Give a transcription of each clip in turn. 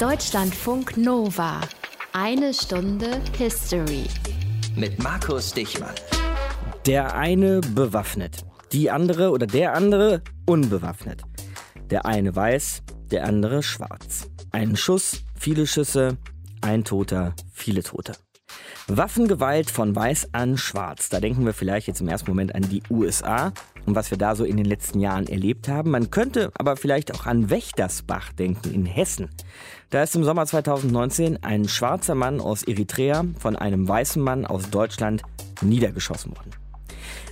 Deutschlandfunk Nova. Eine Stunde History. Mit Markus Dichmann. Der eine bewaffnet, die andere oder der andere unbewaffnet. Der eine weiß, der andere schwarz. Ein Schuss, viele Schüsse, ein Toter, viele Tote. Waffengewalt von weiß an schwarz. Da denken wir vielleicht jetzt im ersten Moment an die USA und was wir da so in den letzten Jahren erlebt haben. Man könnte aber vielleicht auch an Wächtersbach denken in Hessen. Da ist im Sommer 2019 ein schwarzer Mann aus Eritrea von einem weißen Mann aus Deutschland niedergeschossen worden.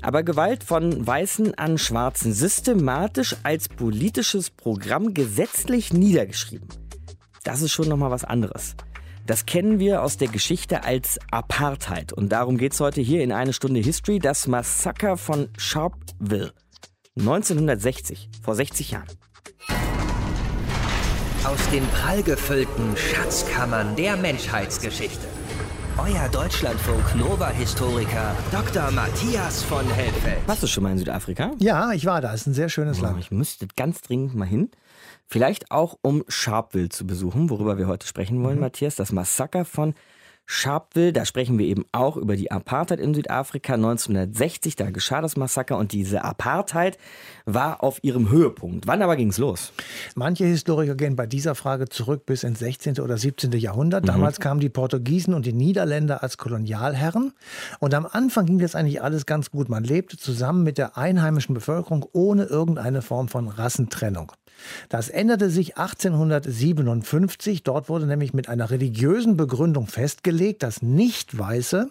Aber Gewalt von Weißen an Schwarzen systematisch als politisches Programm gesetzlich niedergeschrieben. Das ist schon nochmal was anderes. Das kennen wir aus der Geschichte als Apartheid. Und darum geht es heute hier in eine Stunde History, das Massaker von Sharpeville. 1960, vor 60 Jahren. Aus den prallgefüllten Schatzkammern der Menschheitsgeschichte. Euer Deutschlandfunk Nova-Historiker Dr. Matthias von Helfeld. Warst du schon mal in Südafrika? Ja, ich war da. Es ist ein sehr schönes Oh, Land. ich müsste ganz dringend mal hin. Vielleicht auch, um Sharpeville zu besuchen, worüber wir heute sprechen wollen, Matthias. Das Massaker von Sharpeville, da sprechen wir eben auch über die Apartheid in Südafrika 1960. Da geschah das Massaker und diese Apartheid war auf ihrem Höhepunkt. Wann aber ging's los? Manche Historiker gehen bei dieser Frage zurück bis ins 16. oder 17. Jahrhundert. Damals kamen die Portugiesen und die Niederländer als Kolonialherren. Und am Anfang ging das eigentlich alles ganz gut. Man lebte zusammen mit der einheimischen Bevölkerung ohne irgendeine Form von Rassentrennung. Das änderte sich 1857. Dort wurde nämlich mit einer religiösen Begründung festgelegt, dass Nicht-Weiße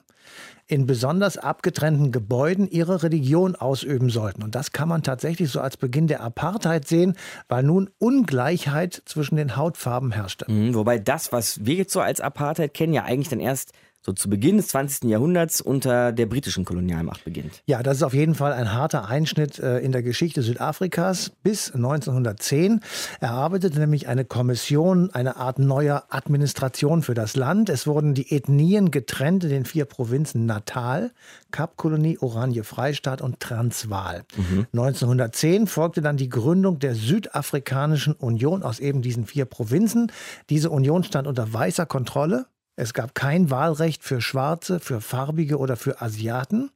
in besonders abgetrennten Gebäuden ihre Religion ausüben sollten. Und das kann man tatsächlich so als Beginn der Apartheid sehen, weil nun Ungleichheit zwischen den Hautfarben herrschte. Mhm, wobei das, was wir jetzt so als Apartheid kennen, ja eigentlich dann erst so zu Beginn des 20. Jahrhunderts unter der britischen Kolonialmacht beginnt. Ja, das ist auf jeden Fall ein harter Einschnitt äh, in der Geschichte Südafrikas. Bis 1910 erarbeitete nämlich eine Kommission eine Art neuer Administration für das Land. Es wurden die Ethnien getrennt in den vier Provinzen Natal, Kapkolonie, Oranje Freistaat und Transvaal. 1910 folgte dann die Gründung der Südafrikanischen Union aus eben diesen vier Provinzen. Diese Union stand unter weißer Kontrolle. Es gab kein Wahlrecht für Schwarze, für Farbige oder für Asiaten.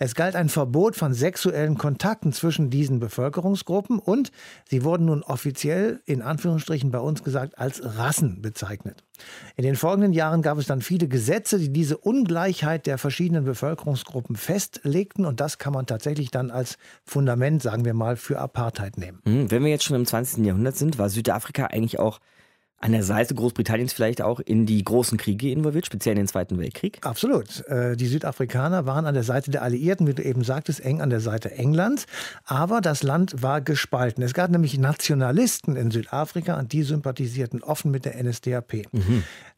Es galt ein Verbot von sexuellen Kontakten zwischen diesen Bevölkerungsgruppen und sie wurden nun offiziell, in Anführungsstrichen bei uns gesagt, als Rassen bezeichnet. In den folgenden Jahren gab es dann viele Gesetze, die diese Ungleichheit der verschiedenen Bevölkerungsgruppen festlegten und das kann man tatsächlich dann als Fundament, sagen wir mal, für Apartheid nehmen. Mhm, Wenn wir jetzt schon im 20. Jahrhundert sind, war Südafrika eigentlich auch an der Seite Großbritanniens vielleicht auch in die großen Kriege involviert, speziell in den Zweiten Weltkrieg. Absolut. Äh, Die Südafrikaner waren an der Seite der Alliierten, wie du eben sagtest, eng an der Seite Englands. Aber das Land war gespalten. Es gab nämlich Nationalisten in Südafrika und die sympathisierten offen mit der NSDAP.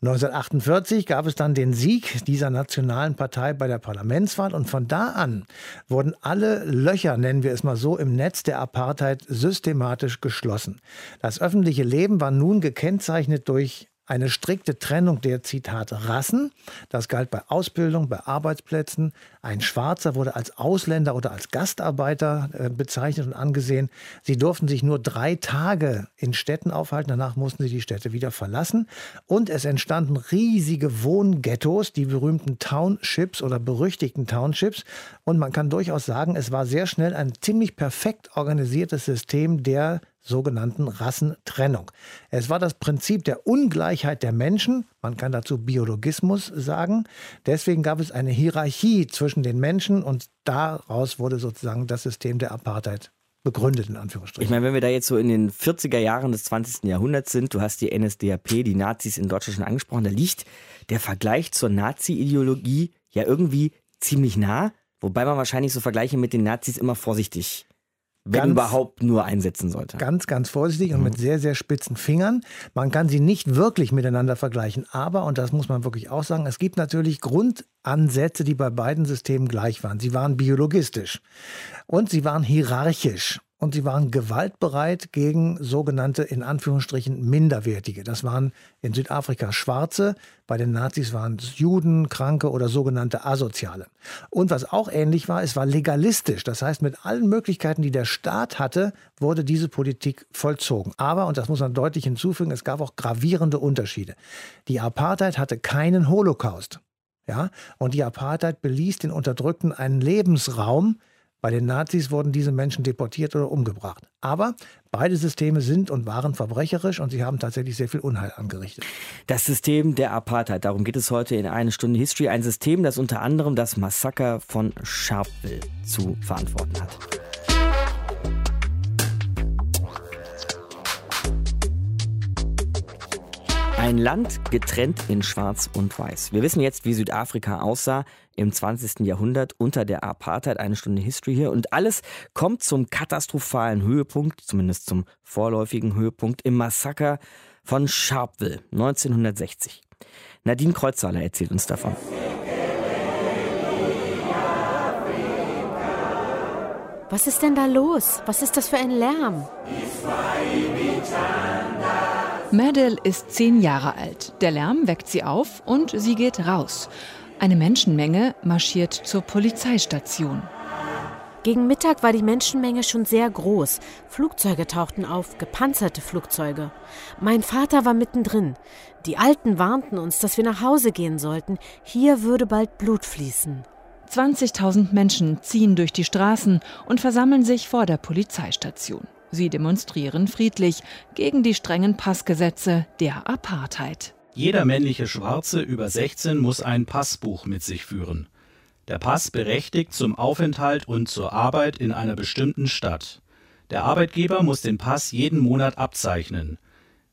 1948 gab es dann den Sieg dieser nationalen Partei bei der Parlamentswahl und von da an wurden alle Löcher, nennen wir es mal so, im Netz der Apartheid systematisch geschlossen. Das öffentliche Leben war nun gekennzeichnet durch eine strikte Trennung der Zitat Rassen. Das galt bei Ausbildung, bei Arbeitsplätzen. Ein Schwarzer wurde als Ausländer oder als Gastarbeiter äh, bezeichnet und angesehen. Sie durften sich nur drei Tage in Städten aufhalten. Danach mussten sie die Städte wieder verlassen. Und es entstanden riesige Wohnghettos, die berühmten Townships oder berüchtigten Townships. Und man kann durchaus sagen, es war sehr schnell ein ziemlich perfekt organisiertes System der sogenannten Rassentrennung. Es war das Prinzip der Ungleichheit der Menschen, man kann dazu Biologismus sagen. Deswegen gab es eine Hierarchie zwischen den Menschen und daraus wurde sozusagen das System der Apartheid begründet, in Ich Anführungsstrichen. meine, wenn wir da jetzt so in den 40er Jahren des 20. Jahrhunderts sind, du hast die NSDAP, die Nazis in Deutschland schon angesprochen, da liegt der Vergleich zur Nazi-Ideologie ja irgendwie ziemlich nah, wobei man wahrscheinlich so Vergleiche mit den Nazis immer vorsichtig, wenn Ganz- überhaupt, nur einsetzen sollte. Ganz, ganz vorsichtig Mhm. und mit sehr, sehr spitzen Fingern. Man kann sie nicht wirklich miteinander vergleichen. Aber, und das muss man wirklich auch sagen, es gibt natürlich Grundansätze, die bei beiden Systemen gleich waren. Sie waren biologistisch und sie waren hierarchisch. Und sie waren gewaltbereit gegen sogenannte in Anführungsstrichen Minderwertige. Das waren in Südafrika Schwarze, bei den Nazis waren es Juden, Kranke oder sogenannte Asoziale. Und was auch ähnlich war, es war legalistisch. Das heißt, mit allen Möglichkeiten, die der Staat hatte, wurde diese Politik vollzogen. Aber, und das muss man deutlich hinzufügen, es gab auch gravierende Unterschiede. Die Apartheid hatte keinen Holocaust. Ja, und die Apartheid beließ den Unterdrückten einen Lebensraum, bei den Nazis wurden diese Menschen deportiert oder umgebracht. Aber beide Systeme sind und waren verbrecherisch und sie haben tatsächlich sehr viel Unheil angerichtet. Das System der Apartheid, darum geht es heute in eine Stunde History. Ein System, das unter anderem das Massaker von Sharpeville zu verantworten hat. Ein Land getrennt in Schwarz und Weiß. Wir wissen jetzt, wie Südafrika aussah im 20. Jahrhundert unter der Apartheid. Eine Stunde History hier. Und alles kommt zum katastrophalen Höhepunkt, zumindest zum vorläufigen Höhepunkt, im Massaker von Sharpeville 1960. Nadine Kreuzhaler erzählt uns davon. Was ist denn da los? Was ist das für ein Lärm? Madel ist zehn Jahre alt. Der Lärm weckt sie auf und sie geht raus. Eine Menschenmenge marschiert zur Polizeistation. Gegen Mittag war die Menschenmenge schon sehr groß. Flugzeuge tauchten auf, gepanzerte Flugzeuge. Mein Vater war mittendrin. Die Alten warnten uns, dass wir nach Hause gehen sollten. Hier würde bald Blut fließen. 20.000 Menschen ziehen durch die Straßen und versammeln sich vor der Polizeistation. Sie demonstrieren friedlich gegen die strengen Passgesetze der Apartheid. Jeder männliche Schwarze über 16 muss ein Passbuch mit sich führen. Der Pass berechtigt zum Aufenthalt und zur Arbeit in einer bestimmten Stadt. Der Arbeitgeber muss den Pass jeden Monat abzeichnen.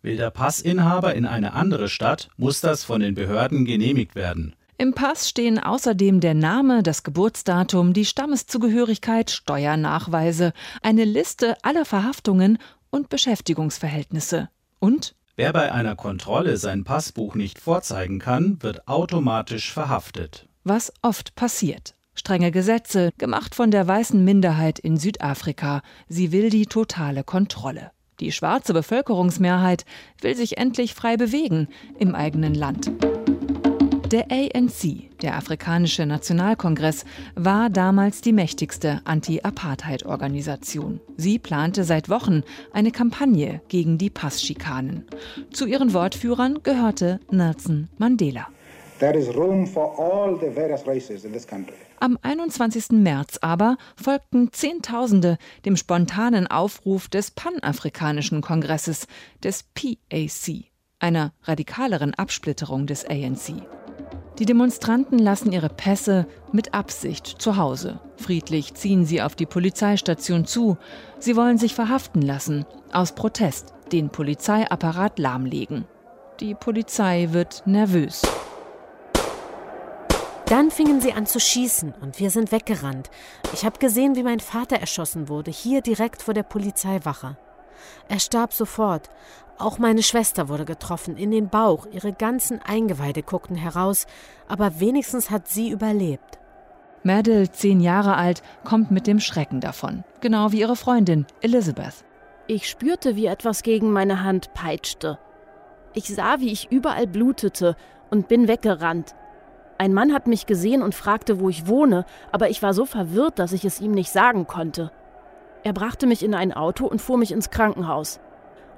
Will der Passinhaber in eine andere Stadt, muss das von den Behörden genehmigt werden. Im Pass stehen außerdem der Name, das Geburtsdatum, die Stammeszugehörigkeit, Steuernachweise, eine Liste aller Verhaftungen und Beschäftigungsverhältnisse. Und Wer bei einer Kontrolle sein Passbuch nicht vorzeigen kann, wird automatisch verhaftet. Was oft passiert. Strenge Gesetze, gemacht von der weißen Minderheit in Südafrika. Sie will die totale Kontrolle. Die schwarze Bevölkerungsmehrheit will sich endlich frei bewegen im eigenen Land. Der ANC, der Afrikanische Nationalkongress, war damals die mächtigste Anti-Apartheid-Organisation. Sie plante seit Wochen eine Kampagne gegen die Passschikanen. Zu ihren Wortführern gehörte Nelson Mandela. Am 21. März aber folgten Zehntausende dem spontanen Aufruf des Panafrikanischen Kongresses, des PAC, einer radikaleren Absplitterung des ANC. Die Demonstranten lassen ihre Pässe mit Absicht zu Hause. Friedlich ziehen sie auf die Polizeistation zu. Sie wollen sich verhaften lassen, aus Protest den Polizeiapparat lahmlegen. Die Polizei wird nervös. Dann fingen sie an zu schießen und wir sind weggerannt. Ich habe gesehen, wie mein Vater erschossen wurde, hier direkt vor der Polizeiwache. Er starb sofort. Auch meine Schwester wurde getroffen, in den Bauch, ihre ganzen Eingeweide guckten heraus, aber wenigstens hat sie überlebt. Madel, zehn Jahre alt, kommt mit dem Schrecken davon, genau wie ihre Freundin Elizabeth. Ich spürte, wie etwas gegen meine Hand peitschte. Ich sah, wie ich überall blutete und bin weggerannt. Ein Mann hat mich gesehen und fragte, wo ich wohne, aber ich war so verwirrt, dass ich es ihm nicht sagen konnte. Er brachte mich in ein Auto und fuhr mich ins Krankenhaus.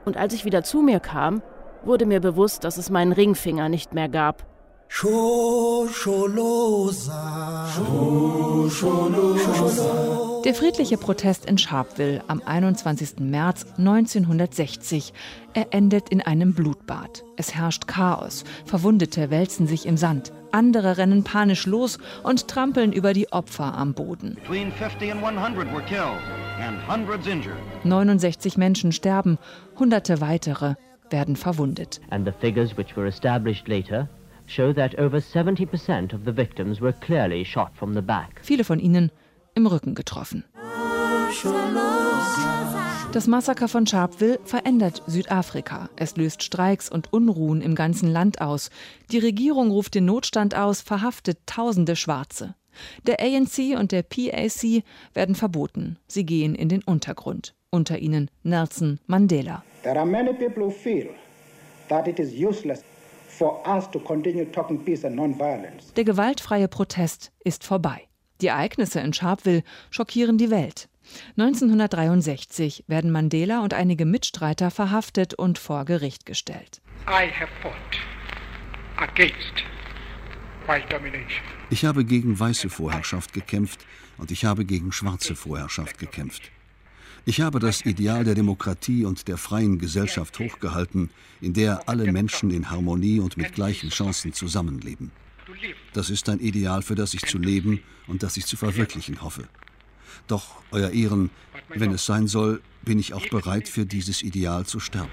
Und als ich wieder zu mir kam, wurde mir bewusst, dass es meinen Ringfinger nicht mehr gab. Der friedliche Protest in Sharpeville am 21. März 1960. Er endet in einem Blutbad. Es herrscht Chaos. Verwundete wälzen sich im Sand. Andere rennen panisch los und trampeln über die Opfer am Boden. 69 Menschen sterben, hunderte weitere werden verwundet. And the figures which were established later show that over 70% of the victims were clearly shot from the back. Viele von ihnen im Rücken getroffen. Das Massaker von Sharpeville verändert Südafrika. Es löst Streiks und Unruhen im ganzen Land aus. Die Regierung ruft den Notstand aus, verhaftet tausende Schwarze. Der ANC und der PAC werden verboten. Sie gehen in den Untergrund. unter ihnen Nelson Mandela. There are many people who feel that it is useless for us to continue talking peace and non-violence. Der gewaltfreie Protest ist vorbei. Die Ereignisse in Sharpeville schockieren die Welt. 1963 werden Mandela und einige Mitstreiter verhaftet und vor Gericht gestellt. Ich habe gegen weiße Vorherrschaft gekämpft und ich habe gegen schwarze Vorherrschaft gekämpft. Ich habe das Ideal der Demokratie und der freien Gesellschaft hochgehalten, in der alle Menschen in Harmonie und mit gleichen Chancen zusammenleben. Das ist ein Ideal, für das ich zu leben und das ich zu verwirklichen hoffe. Doch, Euer Ehren, wenn es sein soll, bin ich auch bereit, für dieses Ideal zu sterben.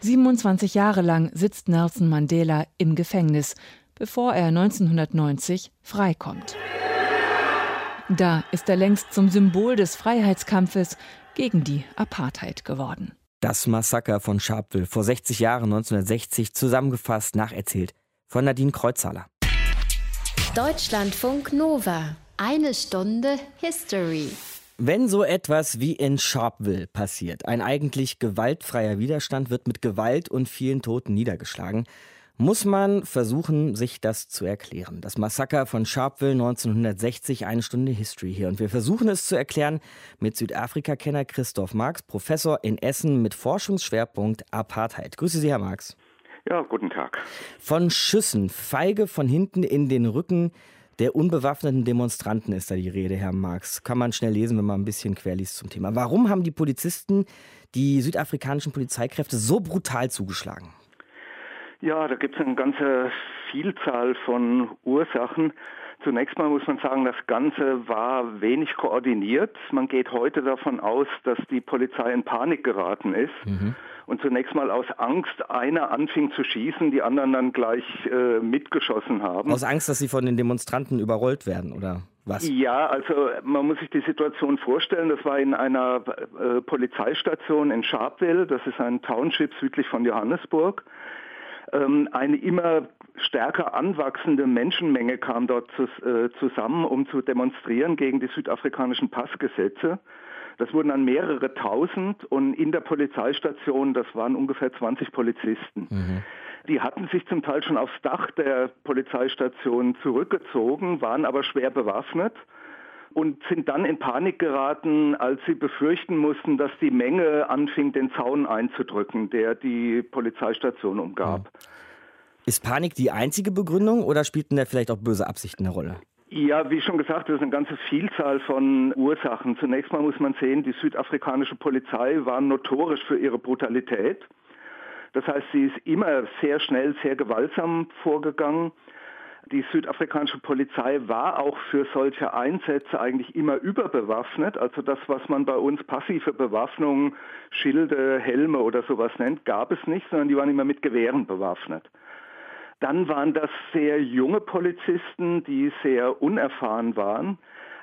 27 Jahre lang sitzt Nelson Mandela im Gefängnis, bevor er 1990 freikommt. Da ist er längst zum Symbol des Freiheitskampfes gegen die Apartheid geworden. Das Massaker von Sharpeville vor 60 Jahren 1960 zusammengefasst nacherzählt von Nadine Kreuzhaler. Deutschlandfunk Nova. Eine Stunde History. Wenn so etwas wie in Sharpeville passiert, ein eigentlich gewaltfreier Widerstand wird mit Gewalt und vielen Toten niedergeschlagen, muss man versuchen, sich das zu erklären. Das Massaker von Sharpeville 1960, eine Stunde History hier. Und wir versuchen es zu erklären mit Südafrika-Kenner Christoph Marx, Professor in Essen mit Forschungsschwerpunkt Apartheid. Grüße Sie, Herr Marx. Ja, guten Tag. Von Schüssen, feige von hinten in den Rücken der unbewaffneten Demonstranten ist da die Rede, Herr Marx. Kann man schnell lesen, wenn man ein bisschen querliest zum Thema. Warum haben die Polizisten die südafrikanischen Polizeikräfte so brutal zugeschlagen? Ja, da gibt es eine ganze Vielzahl von Ursachen. Zunächst mal muss man sagen, das Ganze war wenig koordiniert. Man geht heute davon aus, dass die Polizei in Panik geraten ist. Mhm. Und zunächst mal aus Angst einer anfing zu schießen, die anderen dann gleich äh, mitgeschossen haben. Aus Angst, dass sie von den Demonstranten überrollt werden, oder? Was? Ja, also man muss sich die Situation vorstellen. Das war in einer äh, Polizeistation in Sharpeville, das ist ein Township südlich von Johannesburg. Ähm, eine immer stärker anwachsende Menschenmenge kam dort äh, zusammen, um zu demonstrieren gegen die südafrikanischen Passgesetze. Das wurden dann mehrere tausend und in der Polizeistation, das waren ungefähr 20 Polizisten. Mhm. Die hatten sich zum Teil schon aufs Dach der Polizeistation zurückgezogen, waren aber schwer bewaffnet und sind dann in Panik geraten, als sie befürchten mussten, dass die Menge anfing, den Zaun einzudrücken, der die Polizeistation umgab. Ist Panik die einzige Begründung oder spielten da vielleicht auch böse Absichten eine Rolle? Ja, wie schon gesagt, das ist eine ganze Vielzahl von Ursachen. Zunächst mal muss man sehen, die südafrikanische Polizei war notorisch für ihre Brutalität. Das heißt, sie ist immer sehr schnell, sehr gewaltsam vorgegangen. Die südafrikanische Polizei war auch für solche Einsätze eigentlich immer überbewaffnet. Also das, was man bei uns passive Bewaffnung, Schilde, Helme oder sowas nennt, gab es nicht, sondern die waren immer mit Gewehren bewaffnet. Dann waren das sehr junge Polizisten, die sehr unerfahren waren.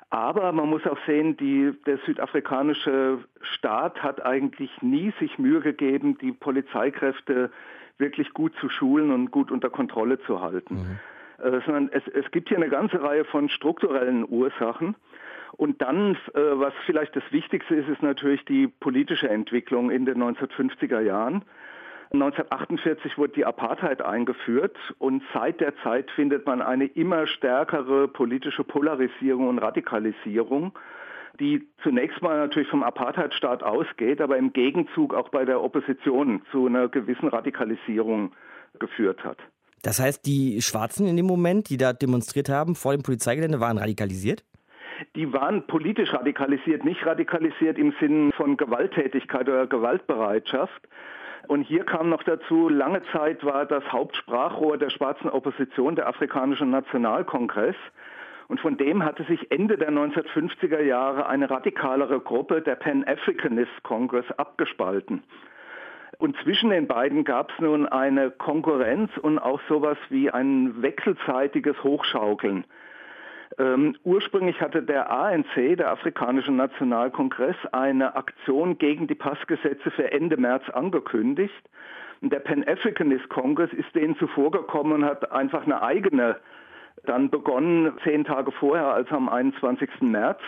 Aber man muss auch sehen, die, der südafrikanische Staat hat eigentlich nie sich Mühe gegeben, die Polizeikräfte wirklich gut zu schulen und gut unter Kontrolle zu halten. Mhm sondern es, es gibt hier eine ganze Reihe von strukturellen Ursachen. Und dann, äh, was vielleicht das Wichtigste ist, ist natürlich die politische Entwicklung in den 1950er Jahren. 1948 wurde die Apartheid eingeführt und seit der Zeit findet man eine immer stärkere politische Polarisierung und Radikalisierung, die zunächst mal natürlich vom Apartheidstaat ausgeht, aber im Gegenzug auch bei der Opposition zu einer gewissen Radikalisierung geführt hat. Das heißt, die Schwarzen in dem Moment, die da demonstriert haben vor dem Polizeigelände, waren radikalisiert? Die waren politisch radikalisiert, nicht radikalisiert im Sinn von Gewalttätigkeit oder Gewaltbereitschaft. Und hier kam noch dazu, lange Zeit war das Hauptsprachrohr der schwarzen Opposition der Afrikanische Nationalkongress. Und von dem hatte sich Ende der 1950er Jahre eine radikalere Gruppe, der Pan-Africanist Congress, abgespalten. Und zwischen den beiden gab es nun eine Konkurrenz und auch sowas wie ein wechselseitiges Hochschaukeln. Ähm, ursprünglich hatte der ANC, der Afrikanische Nationalkongress, eine Aktion gegen die Passgesetze für Ende März angekündigt. Der Pan-Africanist Congress ist denen zuvorgekommen und hat einfach eine eigene dann begonnen, zehn Tage vorher, also am 21. März.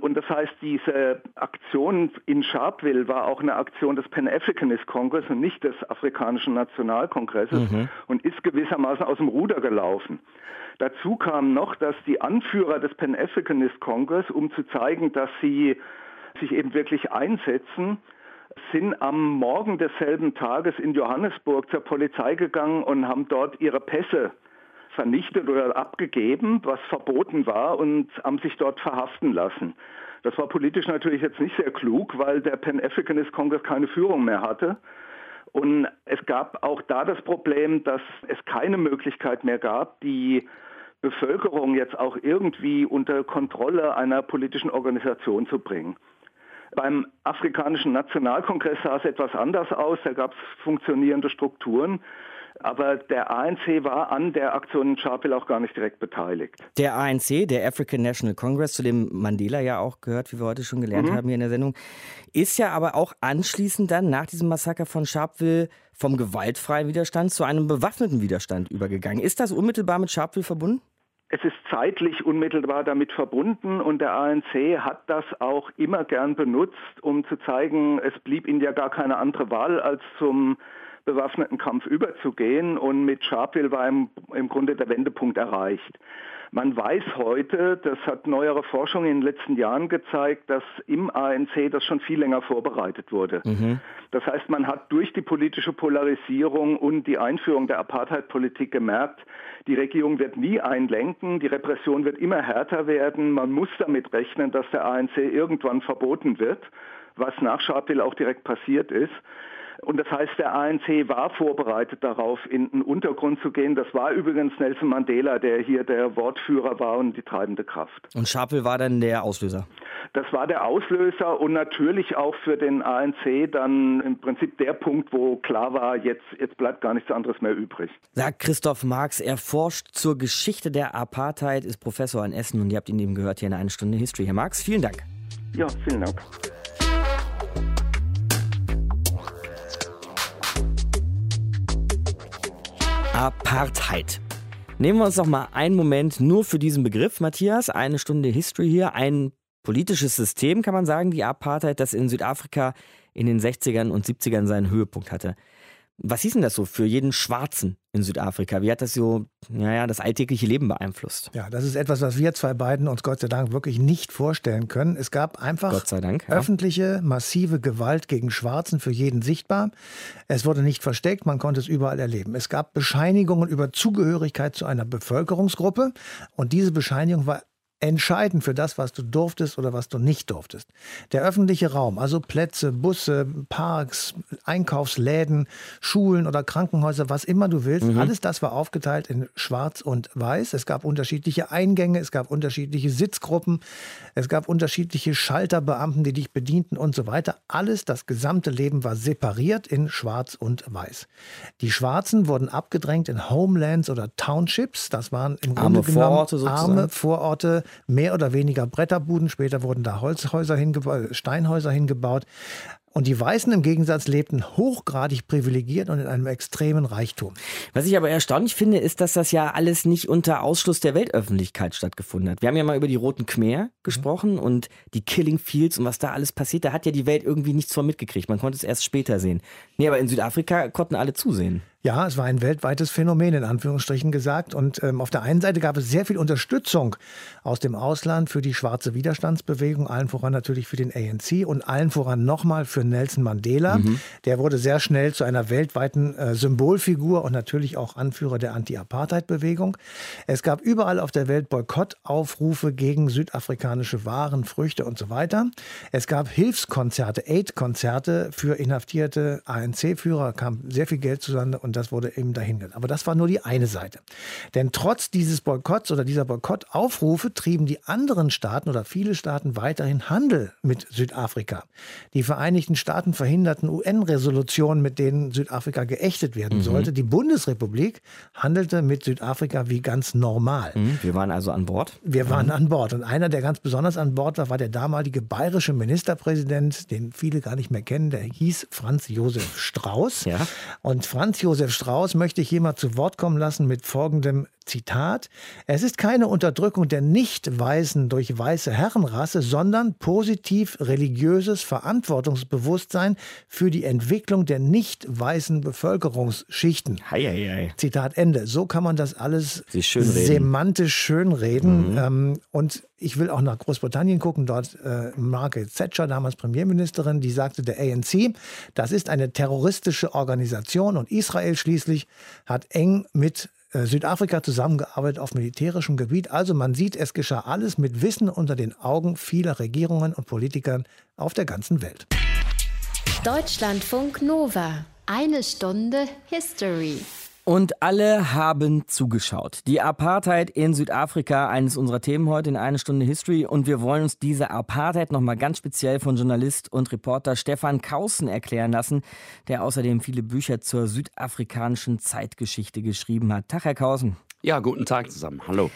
Und das heißt, diese Aktion in Sharpeville war auch eine Aktion des Pan-Africanist Congress und nicht des Afrikanischen Nationalkongresses mhm. und ist gewissermaßen aus dem Ruder gelaufen. Dazu kam noch, dass die Anführer des Pan-Africanist Congress, um zu zeigen, dass sie sich eben wirklich einsetzen, sind am Morgen desselben Tages in Johannesburg zur Polizei gegangen und haben dort ihre Pässe vernichtet oder abgegeben, was verboten war und haben sich dort verhaften lassen. Das war politisch natürlich jetzt nicht sehr klug, weil der Pan-Africanist Congress keine Führung mehr hatte. Und es gab auch da das Problem, dass es keine Möglichkeit mehr gab, die Bevölkerung jetzt auch irgendwie unter Kontrolle einer politischen Organisation zu bringen. Beim Afrikanischen Nationalkongress sah es etwas anders aus, da gab es funktionierende Strukturen. Aber der ANC war an der Aktion in Sharpeville auch gar nicht direkt beteiligt. Der ANC, der African National Congress, zu dem Mandela ja auch gehört, wie wir heute schon gelernt mhm. haben hier in der Sendung, ist ja aber auch anschließend dann nach diesem Massaker von Sharpeville vom gewaltfreien Widerstand zu einem bewaffneten Widerstand übergegangen. Ist das unmittelbar mit Sharpeville verbunden? Es ist zeitlich unmittelbar damit verbunden und der ANC hat das auch immer gern benutzt, um zu zeigen, es blieb ihnen ja gar keine andere Wahl, als zum bewaffneten Kampf überzugehen. Und mit Sharpeville war im, im Grunde der Wendepunkt erreicht. Man weiß heute, das hat neuere Forschung in den letzten Jahren gezeigt, dass im ANC das schon viel länger vorbereitet wurde. Mhm. Das heißt, man hat durch die politische Polarisierung und die Einführung der Apartheid-Politik gemerkt, die Regierung wird nie einlenken, die Repression wird immer härter werden, man muss damit rechnen, dass der ANC irgendwann verboten wird, was nach Sharpeville auch direkt passiert ist. Und das heißt, der ANC war vorbereitet darauf, in den Untergrund zu gehen. Das war übrigens Nelson Mandela, der hier der Wortführer war und die treibende Kraft. Und Schapel war dann der Auslöser? Das war der Auslöser und natürlich auch für den ANC dann im Prinzip der Punkt, wo klar war, jetzt, jetzt bleibt gar nichts anderes mehr übrig. Sagt Christoph Marx, er forscht zur Geschichte der Apartheid, ist Professor an Essen und ihr habt ihn eben gehört hier in einer Stunde History. Herr Marx, vielen Dank. Ja, vielen Dank. Apartheid. Nehmen wir uns doch mal einen Moment nur für diesen Begriff, Matthias. Eine Stunde History hier. Ein politisches System, kann man sagen, die Apartheid, das in Südafrika in den 60ern und 70ern seinen Höhepunkt hatte. Was hieß denn das so für jeden Schwarzen in Südafrika? Wie hat das so, naja, das alltägliche Leben beeinflusst? Ja, das ist etwas, was wir zwei beiden uns Gott sei Dank wirklich nicht vorstellen können. Es gab einfach Dank, ja. öffentliche, massive Gewalt gegen Schwarzen für jeden sichtbar. Es wurde nicht versteckt, man konnte es überall erleben. Es gab Bescheinigungen über Zugehörigkeit zu einer Bevölkerungsgruppe und diese Bescheinigung war entscheidend für das, was du durftest oder was du nicht durftest. Der öffentliche Raum, also Plätze, Busse, Parks, Einkaufsläden, Schulen oder Krankenhäuser, was immer du willst, mhm. alles das war aufgeteilt in Schwarz und Weiß. Es gab unterschiedliche Eingänge, es gab unterschiedliche Sitzgruppen, es gab unterschiedliche Schalterbeamten, die dich bedienten und so weiter. Alles, das gesamte Leben war separiert in Schwarz und Weiß. Die Schwarzen wurden abgedrängt in Homelands oder Townships. Das waren im arme Grunde genommen Vororte arme Vororte mehr oder weniger Bretterbuden. Später wurden da Holzhäuser hingebaut, Steinhäuser hingebaut. Und die Weißen im Gegensatz lebten hochgradig privilegiert und in einem extremen Reichtum. Was ich aber erstaunlich finde, ist, dass das ja alles nicht unter Ausschluss der Weltöffentlichkeit stattgefunden hat. Wir haben ja mal über die Roten Khmer gesprochen mhm. und die Killing Fields und was da alles passiert. Da hat ja die Welt irgendwie nichts von mitgekriegt. Man konnte es erst später sehen. Nee, aber in Südafrika konnten alle zusehen. Ja, es war ein weltweites Phänomen, in Anführungsstrichen gesagt. Und ähm, auf der einen Seite gab es sehr viel Unterstützung aus dem Ausland für die schwarze Widerstandsbewegung, allen voran natürlich für den ANC und allen voran nochmal für Nelson Mandela. Mhm. Der wurde sehr schnell zu einer weltweiten äh, Symbolfigur und natürlich auch Anführer der Anti-Apartheid-Bewegung. Es gab überall auf der Welt Boykottaufrufe gegen südafrikanische Waren, Früchte und so weiter. Es gab Hilfskonzerte, Aid-Konzerte für inhaftierte ANC-Führer, kam sehr viel Geld zusammen und und das wurde eben dahin gelassen. Aber das war nur die eine Seite. Denn trotz dieses Boykotts oder dieser Boykottaufrufe trieben die anderen Staaten oder viele Staaten weiterhin Handel mit Südafrika. Die Vereinigten Staaten verhinderten UN-Resolutionen, mit denen Südafrika geächtet werden mhm. sollte. Die Bundesrepublik handelte mit Südafrika wie ganz normal. Mhm. Wir waren also an Bord? Wir waren mhm. an Bord. Und einer, der ganz besonders an Bord war, war der damalige bayerische Ministerpräsident, den viele gar nicht mehr kennen. Der hieß Franz Josef Strauß. Ja. Und Franz Josef Josef Strauß möchte ich hier mal zu Wort kommen lassen mit folgendem Zitat, es ist keine Unterdrückung der Nicht-Weißen durch weiße Herrenrasse, sondern positiv religiöses Verantwortungsbewusstsein für die Entwicklung der nicht-weißen Bevölkerungsschichten. Hei, hei, hei. Zitat Ende. So kann man das alles schön semantisch schönreden. Mhm. Ähm, und ich will auch nach Großbritannien gucken. Dort äh, Margaret Thatcher, damals Premierministerin, die sagte, der ANC, das ist eine terroristische Organisation und Israel schließlich hat eng mit äh, Südafrika zusammengearbeitet auf militärischem Gebiet. Also man sieht, es geschah alles mit Wissen unter den Augen vieler Regierungen und Politikern auf der ganzen Welt. Deutschlandfunk Nova. Eine Stunde History. Und alle haben zugeschaut. Die Apartheid in Südafrika, eines unserer Themen heute in eine Stunde History. Und wir wollen uns diese Apartheid nochmal ganz speziell von Journalist und Reporter Stefan Kausen erklären lassen, der außerdem viele Bücher zur südafrikanischen Zeitgeschichte geschrieben hat. Tag, Herr Kausen. Ja, guten Tag zusammen. Hallo.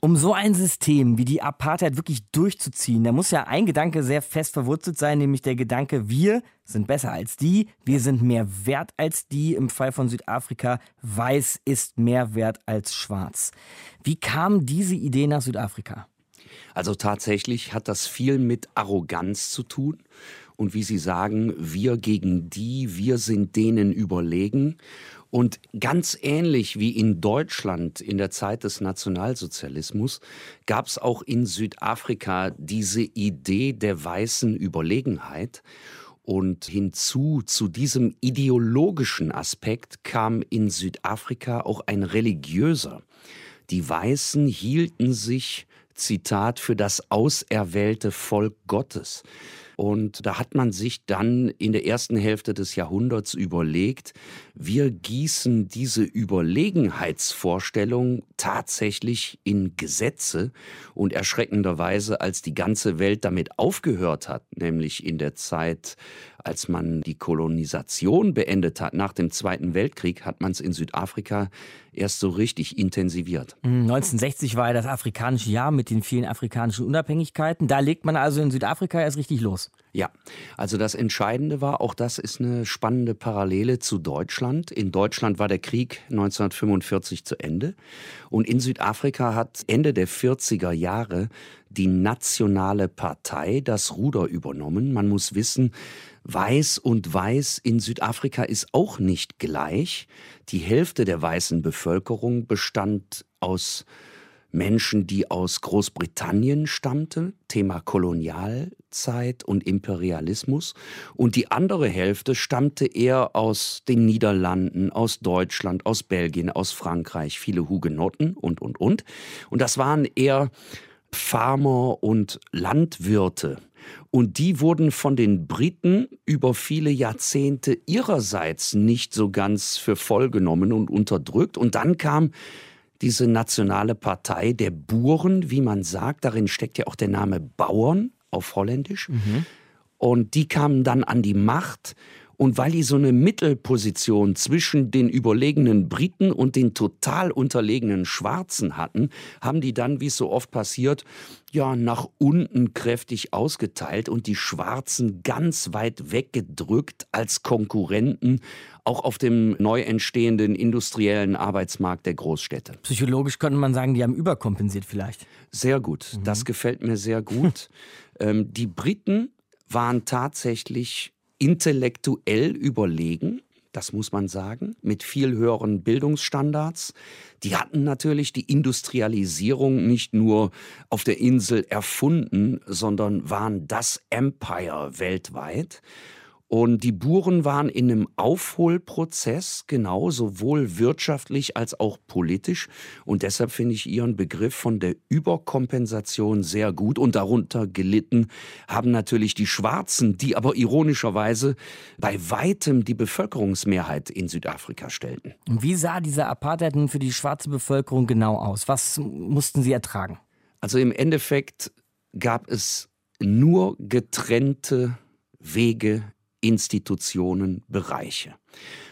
Um so ein System wie die Apartheid wirklich durchzuziehen, da muss ja ein Gedanke sehr fest verwurzelt sein, nämlich der Gedanke, wir sind besser als die, wir sind mehr wert als die. Im Fall von Südafrika, weiß ist mehr wert als schwarz. Wie kam diese Idee nach Südafrika? Also tatsächlich hat das viel mit Arroganz zu tun. Und wie Sie sagen, wir gegen die, wir sind denen überlegen. Und ganz ähnlich wie in Deutschland in der Zeit des Nationalsozialismus gab es auch in Südafrika diese Idee der weißen Überlegenheit. Und hinzu zu diesem ideologischen Aspekt kam in Südafrika auch ein religiöser. Die Weißen hielten sich, Zitat, für das auserwählte Volk Gottes. Und da hat man sich dann in der ersten Hälfte des Jahrhunderts überlegt, wir gießen diese Überlegenheitsvorstellung tatsächlich in Gesetze. Und erschreckenderweise, als die ganze Welt damit aufgehört hat, nämlich in der Zeit, als man die Kolonisation beendet hat nach dem Zweiten Weltkrieg, hat man es in Südafrika erst so richtig intensiviert. 1960 war ja das afrikanische Jahr mit den vielen afrikanischen Unabhängigkeiten. Da legt man also in Südafrika erst richtig los. Ja, also das Entscheidende war, auch das ist eine spannende Parallele zu Deutschland. In Deutschland war der Krieg 1945 zu Ende und in Südafrika hat Ende der 40er Jahre die Nationale Partei das Ruder übernommen. Man muss wissen, Weiß und Weiß in Südafrika ist auch nicht gleich. Die Hälfte der weißen Bevölkerung bestand aus Menschen, die aus Großbritannien stammten, Thema Kolonialzeit und Imperialismus, und die andere Hälfte stammte eher aus den Niederlanden, aus Deutschland, aus Belgien, aus Frankreich, viele Hugenotten und, und, und. Und das waren eher Farmer und Landwirte. Und die wurden von den Briten über viele Jahrzehnte ihrerseits nicht so ganz für voll genommen und unterdrückt. Und dann kam diese nationale Partei der Buren, wie man sagt. Darin steckt ja auch der Name Bauern auf Holländisch. Mhm. Und die kamen dann an die Macht und weil die so eine Mittelposition zwischen den überlegenen Briten und den total unterlegenen Schwarzen hatten, haben die dann, wie es so oft passiert, ja, nach unten kräftig ausgeteilt und die Schwarzen ganz weit weggedrückt als Konkurrenten, auch auf dem neu entstehenden industriellen Arbeitsmarkt der Großstädte. Psychologisch könnte man sagen, die haben überkompensiert vielleicht. Sehr gut, mhm. das gefällt mir sehr gut. ähm, die Briten waren tatsächlich intellektuell überlegen, das muss man sagen, mit viel höheren Bildungsstandards. Die hatten natürlich die Industrialisierung nicht nur auf der Insel erfunden, sondern waren das Empire weltweit. Und die Buren waren in einem Aufholprozess, genau, sowohl wirtschaftlich als auch politisch. Und deshalb finde ich Ihren Begriff von der Überkompensation sehr gut. Und darunter gelitten haben natürlich die Schwarzen, die aber ironischerweise bei weitem die Bevölkerungsmehrheit in Südafrika stellten. Und wie sah diese Apartheid nun für die schwarze Bevölkerung genau aus? Was mussten sie ertragen? Also im Endeffekt gab es nur getrennte Wege Institutionen, Bereiche.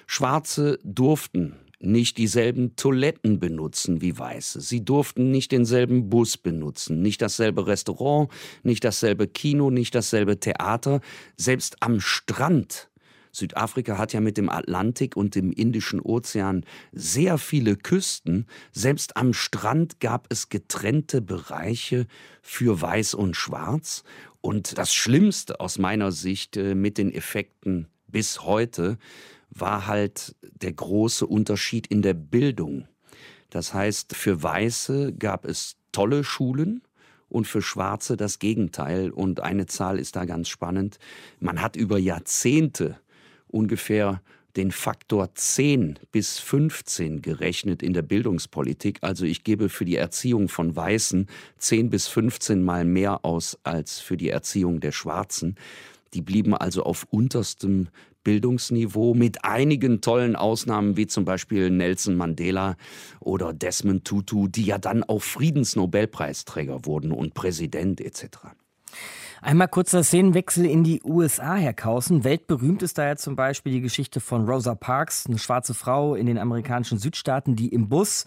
Schwarze durften nicht dieselben Toiletten benutzen wie Weiße. Sie durften nicht denselben Bus benutzen, nicht dasselbe Restaurant, nicht dasselbe Kino, nicht dasselbe Theater. Selbst am Strand Südafrika hat ja mit dem Atlantik und dem Indischen Ozean sehr viele Küsten. Selbst am Strand gab es getrennte Bereiche für Weiß und Schwarz. Und das Schlimmste aus meiner Sicht äh, mit den Effekten bis heute war halt der große Unterschied in der Bildung. Das heißt, für Weiße gab es tolle Schulen und für Schwarze das Gegenteil. Und eine Zahl ist da ganz spannend. Man hat über Jahrzehnte ungefähr den Faktor 10 bis 15 gerechnet in der Bildungspolitik. Also ich gebe für die Erziehung von Weißen 10 bis 15 Mal mehr aus als für die Erziehung der Schwarzen. Die blieben also auf unterstem Bildungsniveau mit einigen tollen Ausnahmen wie zum Beispiel Nelson Mandela oder Desmond Tutu, die ja dann auch Friedensnobelpreisträger wurden und Präsident etc. Einmal kurzer Szenenwechsel in die USA, Herr Kausen. Weltberühmt ist da ja zum Beispiel die Geschichte von Rosa Parks, eine schwarze Frau in den amerikanischen Südstaaten, die im Bus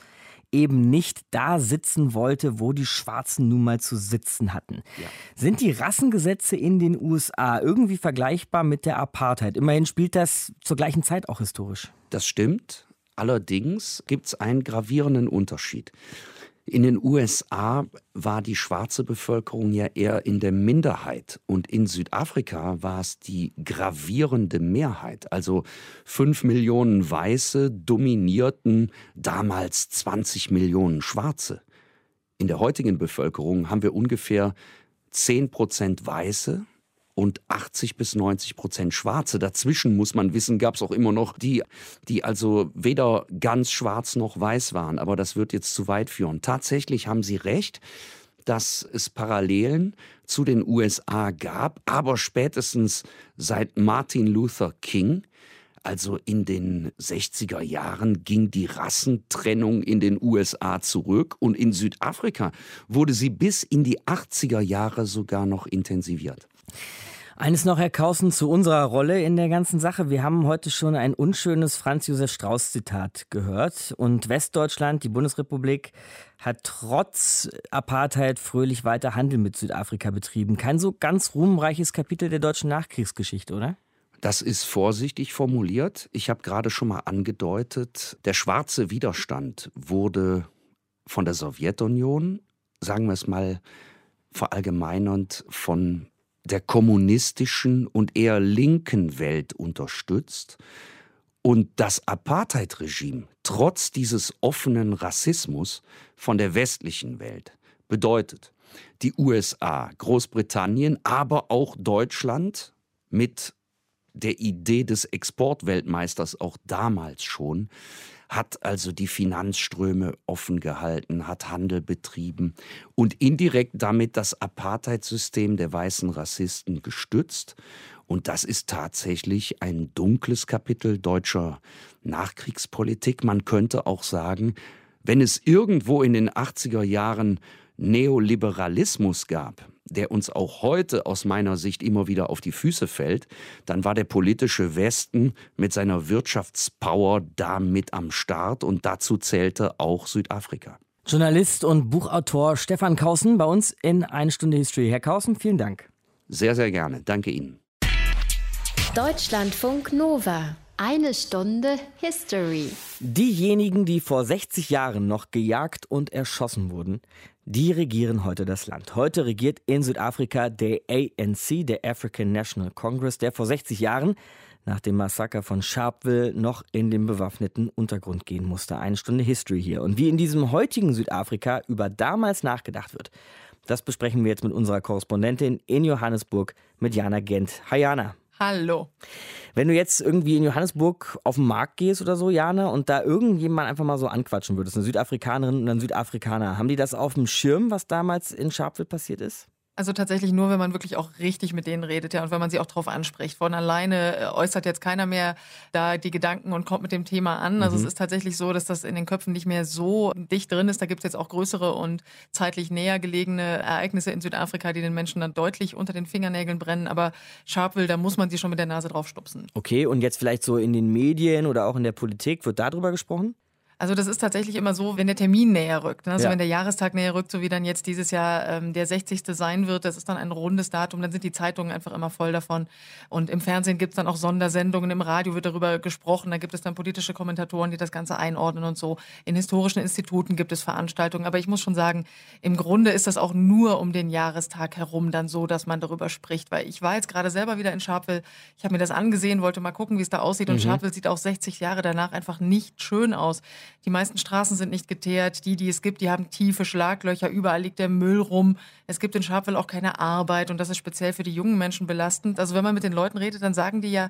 eben nicht da sitzen wollte, wo die Schwarzen nun mal zu sitzen hatten. Ja. Sind die Rassengesetze in den USA irgendwie vergleichbar mit der Apartheid? Immerhin spielt das zur gleichen Zeit auch historisch. Das stimmt. Allerdings gibt es einen gravierenden Unterschied. In den USA war die schwarze Bevölkerung ja eher in der Minderheit und in Südafrika war es die gravierende Mehrheit. Also fünf Millionen Weiße dominierten damals 20 Millionen Schwarze. In der heutigen Bevölkerung haben wir ungefähr 10 Prozent Weiße und 80 bis 90 Prozent Schwarze. Dazwischen muss man wissen, gab es auch immer noch die, die also weder ganz schwarz noch weiß waren. Aber das wird jetzt zu weit führen. Tatsächlich haben Sie recht dass es Parallelen zu den USA gab, aber spätestens seit Martin Luther King, also in den 60er Jahren, ging die Rassentrennung in den USA zurück und in Südafrika wurde sie bis in die 80er Jahre sogar noch intensiviert. Eines noch, Herr Kausen, zu unserer Rolle in der ganzen Sache. Wir haben heute schon ein unschönes Franz Josef Strauß Zitat gehört. Und Westdeutschland, die Bundesrepublik, hat trotz Apartheid fröhlich weiter Handel mit Südafrika betrieben. Kein so ganz ruhmreiches Kapitel der deutschen Nachkriegsgeschichte, oder? Das ist vorsichtig formuliert. Ich habe gerade schon mal angedeutet, der schwarze Widerstand wurde von der Sowjetunion, sagen wir es mal verallgemeinernd, von der kommunistischen und eher linken Welt unterstützt und das Apartheid-Regime trotz dieses offenen Rassismus von der westlichen Welt bedeutet, die USA, Großbritannien, aber auch Deutschland mit der Idee des Exportweltmeisters auch damals schon, hat also die Finanzströme offen gehalten, hat Handel betrieben und indirekt damit das Apartheidsystem der weißen Rassisten gestützt. Und das ist tatsächlich ein dunkles Kapitel deutscher Nachkriegspolitik. Man könnte auch sagen, wenn es irgendwo in den 80er Jahren Neoliberalismus gab, der uns auch heute aus meiner Sicht immer wieder auf die Füße fällt, dann war der politische Westen mit seiner Wirtschaftspower da mit am Start und dazu zählte auch Südafrika. Journalist und Buchautor Stefan Kausen bei uns in Eine Stunde History. Herr Kausen, vielen Dank. Sehr, sehr gerne. Danke Ihnen. Deutschlandfunk Nova. Eine Stunde History. Diejenigen, die vor 60 Jahren noch gejagt und erschossen wurden, die regieren heute das Land. Heute regiert in Südafrika der ANC, der African National Congress, der vor 60 Jahren nach dem Massaker von Sharpeville noch in den bewaffneten Untergrund gehen musste. Eine Stunde History hier. Und wie in diesem heutigen Südafrika über damals nachgedacht wird, das besprechen wir jetzt mit unserer Korrespondentin in Johannesburg mit Jana Gent. Hi Jana. Hallo. Wenn du jetzt irgendwie in Johannesburg auf den Markt gehst oder so, Jana, und da irgendjemand einfach mal so anquatschen würdest, eine Südafrikanerin und ein Südafrikaner, haben die das auf dem Schirm, was damals in Sharpeville passiert ist? Also tatsächlich nur, wenn man wirklich auch richtig mit denen redet, ja, und wenn man sie auch drauf anspricht. Von alleine äh, äußert jetzt keiner mehr da die Gedanken und kommt mit dem Thema an. Also mhm. es ist tatsächlich so, dass das in den Köpfen nicht mehr so dicht drin ist. Da gibt es jetzt auch größere und zeitlich näher gelegene Ereignisse in Südafrika, die den Menschen dann deutlich unter den Fingernägeln brennen. Aber Sharpeville, da muss man sie schon mit der Nase drauf stupsen. Okay, und jetzt vielleicht so in den Medien oder auch in der Politik, wird darüber gesprochen? Also das ist tatsächlich immer so, wenn der Termin näher rückt. Ne? Also Ja. wenn der Jahrestag näher rückt, so wie dann jetzt dieses Jahr ähm, der 60. sein wird, das ist dann ein rundes Datum, dann sind die Zeitungen einfach immer voll davon. Und im Fernsehen gibt es dann auch Sondersendungen, im Radio wird darüber gesprochen, da gibt es dann politische Kommentatoren, die das Ganze einordnen und so. In historischen Instituten gibt es Veranstaltungen. Aber ich muss schon sagen, im Grunde ist das auch nur um den Jahrestag herum dann so, dass man darüber spricht. Weil ich war jetzt gerade selber wieder in Sharpeville, ich habe mir das angesehen, wollte mal gucken, wie es da aussieht. Und Mhm. Sharpeville sieht auch 60 Jahre danach einfach nicht schön aus. Die meisten Straßen sind nicht geteert. Die, die es gibt, die haben tiefe Schlaglöcher. Überall liegt der Müll rum. Es gibt in Sharpeville auch keine Arbeit. Und das ist speziell für die jungen Menschen belastend. Also wenn man mit den Leuten redet, dann sagen die ja,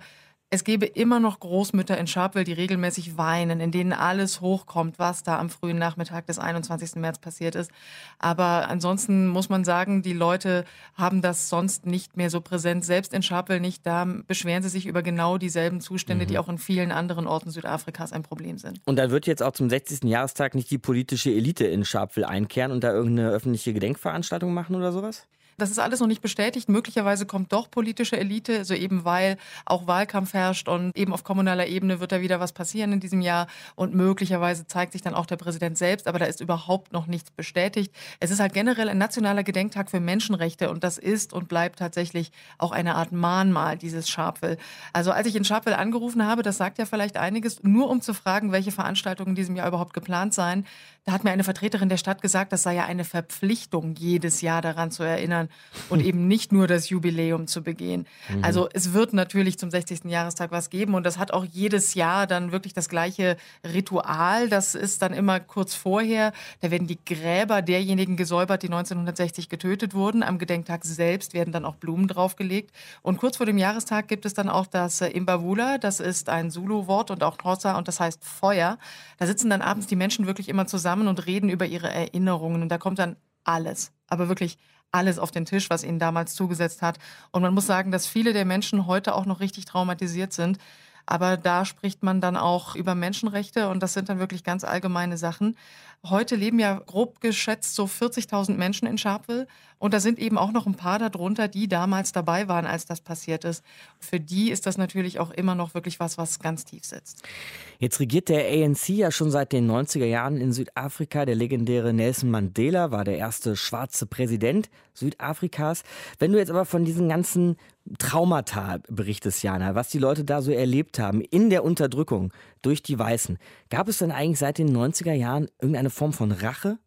es gäbe immer noch Großmütter in Sharpeville, die regelmäßig weinen, in denen alles hochkommt, was da am frühen Nachmittag des 21. März passiert ist. Aber ansonsten muss man sagen, die Leute haben das sonst nicht mehr so präsent. Selbst in Sharpeville nicht. Da beschweren sie sich über genau dieselben Zustände, die auch in vielen anderen Orten Südafrikas ein Problem sind. Und da wird jetzt auch zum 60. Jahrestag nicht die politische Elite in Sharpeville einkehren und da irgendeine öffentliche Gedenkveranstaltung machen oder sowas? Das ist alles noch nicht bestätigt. Möglicherweise kommt doch politische Elite, also eben weil auch Wahlkampf herrscht und eben auf kommunaler Ebene wird da wieder was passieren in diesem Jahr und möglicherweise zeigt sich dann auch der Präsident selbst, aber da ist überhaupt noch nichts bestätigt. Es ist halt generell ein nationaler Gedenktag für Menschenrechte und das ist und bleibt tatsächlich auch eine Art Mahnmal dieses Sharpeville. Also als ich in Sharpeville angerufen habe, das sagt ja vielleicht einiges, nur um zu fragen, welche Veranstaltungen in diesem Jahr überhaupt geplant seien, da hat mir eine Vertreterin der Stadt gesagt, das sei ja eine Verpflichtung, jedes Jahr daran zu erinnern und eben nicht nur das Jubiläum zu begehen. Mhm. Also es wird natürlich zum 60. Jahrestag was geben und das hat auch jedes Jahr dann wirklich das gleiche Ritual. Das ist dann immer kurz vorher. Da werden die Gräber derjenigen gesäubert, die 1960 getötet wurden. Am Gedenktag selbst werden dann auch Blumen draufgelegt. Und kurz vor dem Jahrestag gibt es dann auch das Imbabula. Das ist ein Zulu-Wort und auch Xhosa und das heißt Feuer. Da sitzen dann abends die Menschen wirklich immer zusammen und reden über ihre Erinnerungen. Und da kommt dann alles, aber wirklich alles auf den Tisch, was ihnen damals zugesetzt hat. Und man muss sagen, dass viele der Menschen heute auch noch richtig traumatisiert sind. Aber da spricht man dann auch über Menschenrechte und das sind dann wirklich ganz allgemeine Sachen. Heute leben ja grob geschätzt so 40.000 Menschen in Sharpeville und da sind eben auch noch ein paar darunter, die damals dabei waren, als das passiert ist. Für die ist das natürlich auch immer noch wirklich was, was ganz tief sitzt. Jetzt regiert der ANC ja schon seit den 90er Jahren in Südafrika. Der legendäre Nelson Mandela war der erste schwarze Präsident Südafrikas. Wenn du jetzt aber von diesen ganzen Traumata berichtest, Jana, was die Leute da so erlebt haben in der Unterdrückung durch die Weißen, gab es denn eigentlich seit den 90er Jahren irgendeine Form von Rache?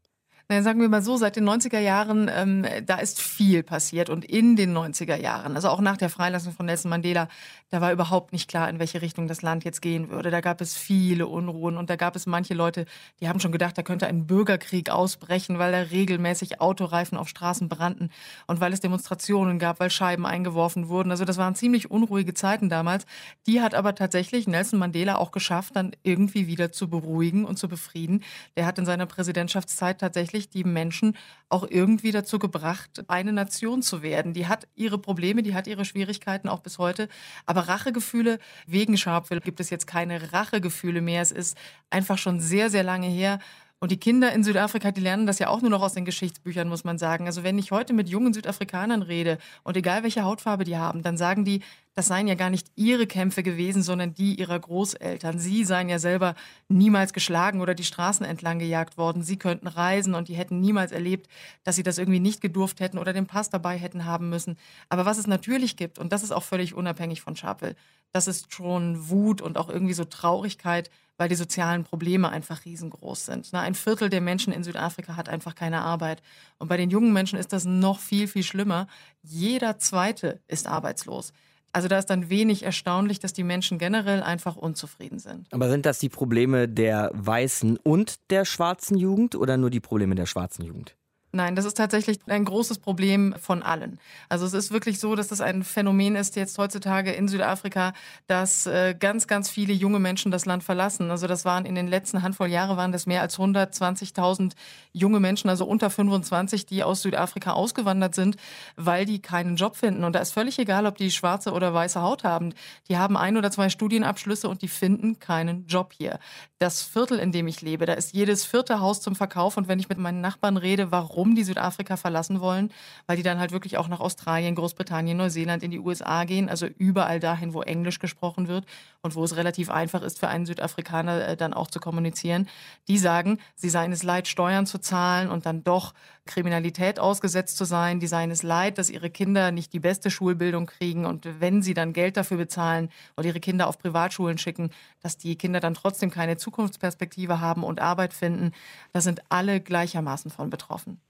Naja, sagen wir mal so, seit den 90er Jahren, ähm, da ist viel passiert und in den 90er Jahren, also auch nach der Freilassung von Nelson Mandela, da war überhaupt nicht klar, in welche Richtung das Land jetzt gehen würde. Da gab es viele Unruhen und da gab es manche Leute, die haben schon gedacht, da könnte ein Bürgerkrieg ausbrechen, weil da regelmäßig Autoreifen auf Straßen brannten und weil es Demonstrationen gab, weil Scheiben eingeworfen wurden. Also das waren ziemlich unruhige Zeiten damals. Die hat aber tatsächlich Nelson Mandela auch geschafft, dann irgendwie wieder zu beruhigen und zu befrieden. Der hat in seiner Präsidentschaftszeit tatsächlich die Menschen auch irgendwie dazu gebracht, eine Nation zu werden. Die hat ihre Probleme, die hat ihre Schwierigkeiten auch bis heute. Aber Rachegefühle wegen Sharpeville gibt es jetzt keine Rachegefühle mehr. Es ist einfach schon sehr, sehr lange her. Und die Kinder in Südafrika, die lernen das ja auch nur noch aus den Geschichtsbüchern, muss man sagen. Also wenn ich heute mit jungen Südafrikanern rede und egal welche Hautfarbe die haben, dann sagen die, das seien ja gar nicht ihre Kämpfe gewesen, sondern die ihrer Großeltern. Sie seien ja selber niemals geschlagen oder die Straßen entlang gejagt worden. Sie könnten reisen und die hätten niemals erlebt, dass sie das irgendwie nicht gedurft hätten oder den Pass dabei hätten haben müssen. Aber was es natürlich gibt, und das ist auch völlig unabhängig von Sharpeville, das ist schon Wut und auch irgendwie so Traurigkeit, weil die sozialen Probleme einfach riesengroß sind. Na, ein Viertel der Menschen in Südafrika hat einfach keine Arbeit. Und bei den jungen Menschen ist das noch viel, viel schlimmer. Jeder Zweite ist arbeitslos. Also da ist dann wenig erstaunlich, dass die Menschen generell einfach unzufrieden sind. Aber sind das die Probleme der weißen und der schwarzen Jugend oder nur die Probleme der schwarzen Jugend? Nein, das ist tatsächlich ein großes Problem von allen. Also es ist wirklich so, dass das ein Phänomen ist jetzt heutzutage in Südafrika, dass äh, ganz, ganz viele junge Menschen das Land verlassen. Also das waren in den letzten Handvoll Jahre waren das mehr als 120.000 junge Menschen, also unter 25, die aus Südafrika ausgewandert sind, weil die keinen Job finden. Und da ist völlig egal, ob die schwarze oder weiße Haut haben. Die haben ein oder zwei Studienabschlüsse und die finden keinen Job hier. Das Viertel, in dem ich lebe, da ist jedes vierte Haus zum Verkauf. Und wenn ich mit meinen Nachbarn rede, warum warum die Südafrika verlassen wollen, weil die dann halt wirklich auch nach Australien, Großbritannien, Neuseeland, in die USA gehen, also überall dahin, wo Englisch gesprochen wird und wo es relativ einfach ist für einen Südafrikaner äh, dann auch zu kommunizieren. Die sagen, sie seien es leid, Steuern zu zahlen und dann doch Kriminalität ausgesetzt zu sein. Die seien es leid, dass ihre Kinder nicht die beste Schulbildung kriegen und wenn sie dann Geld dafür bezahlen oder ihre Kinder auf Privatschulen schicken, dass die Kinder dann trotzdem keine Zukunftsperspektive haben und Arbeit finden. Da sind alle gleichermaßen von betroffen.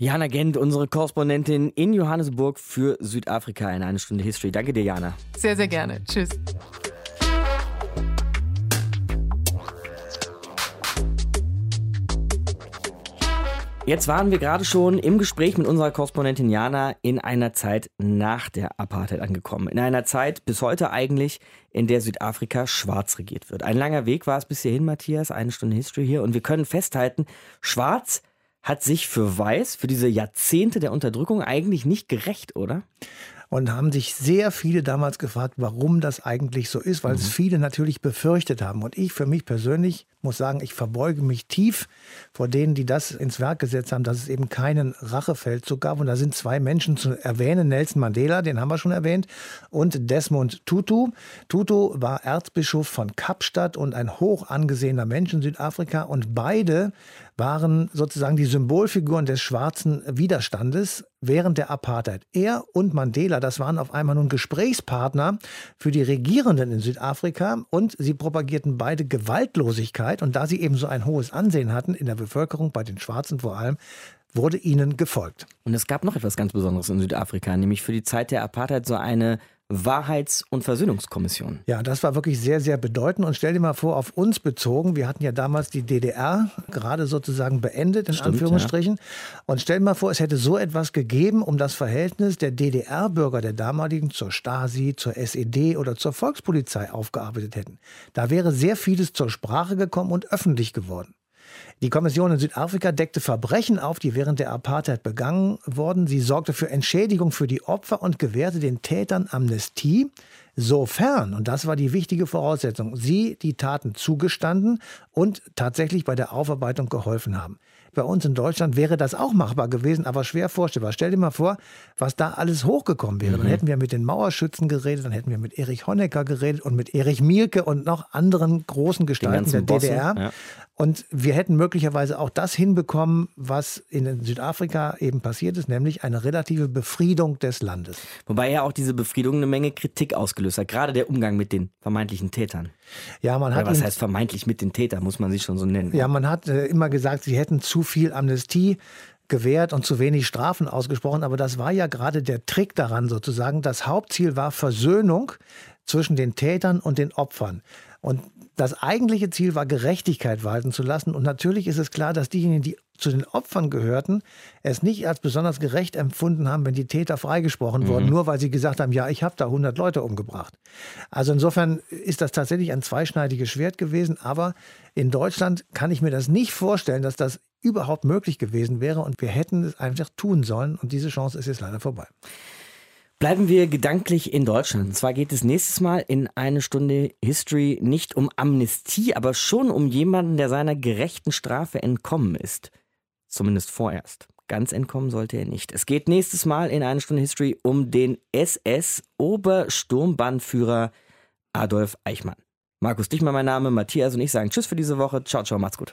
Jana Gent, unsere Korrespondentin in Johannesburg für Südafrika in eine Stunde History. Danke dir, Jana. Sehr, sehr gerne. Tschüss. Jetzt waren wir gerade schon im Gespräch mit unserer Korrespondentin Jana in einer Zeit nach der Apartheid angekommen. In einer Zeit bis heute eigentlich, in der Südafrika schwarz regiert wird. Ein langer Weg war es bis hierhin, Matthias, eine Stunde History hier. Und wir können festhalten, schwarz hat sich für weiß, für diese Jahrzehnte der Unterdrückung eigentlich nicht gerecht, oder? Und haben sich sehr viele damals gefragt, warum das eigentlich so ist, weil mhm. es viele natürlich befürchtet haben. Und ich für mich persönlich muss sagen, ich verbeuge mich tief vor denen, die das ins Werk gesetzt haben, dass es eben keinen Rachefeldzug gab. Und da sind zwei Menschen zu erwähnen. Nelson Mandela, den haben wir schon erwähnt, und Desmond Tutu. Tutu war Erzbischof von Kapstadt und ein hoch angesehener Mensch in Südafrika. Und beide waren sozusagen die Symbolfiguren des schwarzen Widerstandes während der Apartheid. Er und Mandela, das waren auf einmal nun Gesprächspartner für die Regierenden in Südafrika und sie propagierten beide Gewaltlosigkeit. Und da sie eben so ein hohes Ansehen hatten in der Bevölkerung, bei den Schwarzen vor allem, wurde ihnen gefolgt. Und es gab noch etwas ganz Besonderes in Südafrika, nämlich für die Zeit der Apartheid so eine Wahrheits- und Versöhnungskommission. Ja, das war wirklich sehr, sehr bedeutend. Und stell dir mal vor, auf uns bezogen, wir hatten ja damals die DDR gerade sozusagen beendet, in Stimmt, Anführungsstrichen. Ja. Und stell dir mal vor, es hätte so etwas gegeben, um das Verhältnis der DDR-Bürger der damaligen zur Stasi, zur SED oder zur Volkspolizei aufgearbeitet hätten. Da wäre sehr vieles zur Sprache gekommen und öffentlich geworden. Die Kommission in Südafrika deckte Verbrechen auf, die während der Apartheid begangen wurden. Sie sorgte für Entschädigung für die Opfer und gewährte den Tätern Amnestie, sofern, und das war die wichtige Voraussetzung, sie die Taten zugestanden und tatsächlich bei der Aufarbeitung geholfen haben. Bei uns in Deutschland wäre das auch machbar gewesen, aber schwer vorstellbar. Stell dir mal vor, was da alles hochgekommen wäre. Mhm. Dann hätten wir mit den Mauerschützen geredet, dann hätten wir mit Erich Honecker geredet und mit Erich Mielke und noch anderen großen Gestalten der Bossen, DDR. Ja. Und wir hätten möglicherweise auch das hinbekommen, was in Südafrika eben passiert ist, nämlich eine relative Befriedung des Landes. Wobei ja auch diese Befriedung eine Menge Kritik ausgelöst hat, gerade der Umgang mit den vermeintlichen Tätern. Ja, man hat. Oder was heißt vermeintlich mit den Tätern, muss man sich schon so nennen. Ja, man hat äh, immer gesagt, sie hätten zu viel Amnestie gewährt und zu wenig Strafen ausgesprochen. Aber das war ja gerade der Trick daran sozusagen. Das Hauptziel war Versöhnung zwischen den Tätern und den Opfern. Und das eigentliche Ziel war, Gerechtigkeit walten zu lassen. Und natürlich ist es klar, dass diejenigen, die zu den Opfern gehörten, es nicht als besonders gerecht empfunden haben, wenn die Täter freigesprochen mhm. wurden, nur weil sie gesagt haben, ja, ich habe da 100 Leute umgebracht. Also insofern ist das tatsächlich ein zweischneidiges Schwert gewesen. Aber in Deutschland kann ich mir das nicht vorstellen, dass das überhaupt möglich gewesen wäre. Und wir hätten es einfach tun sollen. Und diese Chance ist jetzt leider vorbei. Bleiben wir gedanklich in Deutschland. Und zwar geht es nächstes Mal in eine Stunde History nicht um Amnestie, aber schon um jemanden, der seiner gerechten Strafe entkommen ist. Zumindest vorerst. Ganz entkommen sollte er nicht. Es geht nächstes Mal in eine Stunde History um den SS-Obersturmbannführer Adolf Eichmann. Markus Dichmann mein Name, Matthias und ich sagen Tschüss für diese Woche. Ciao, ciao, macht's gut.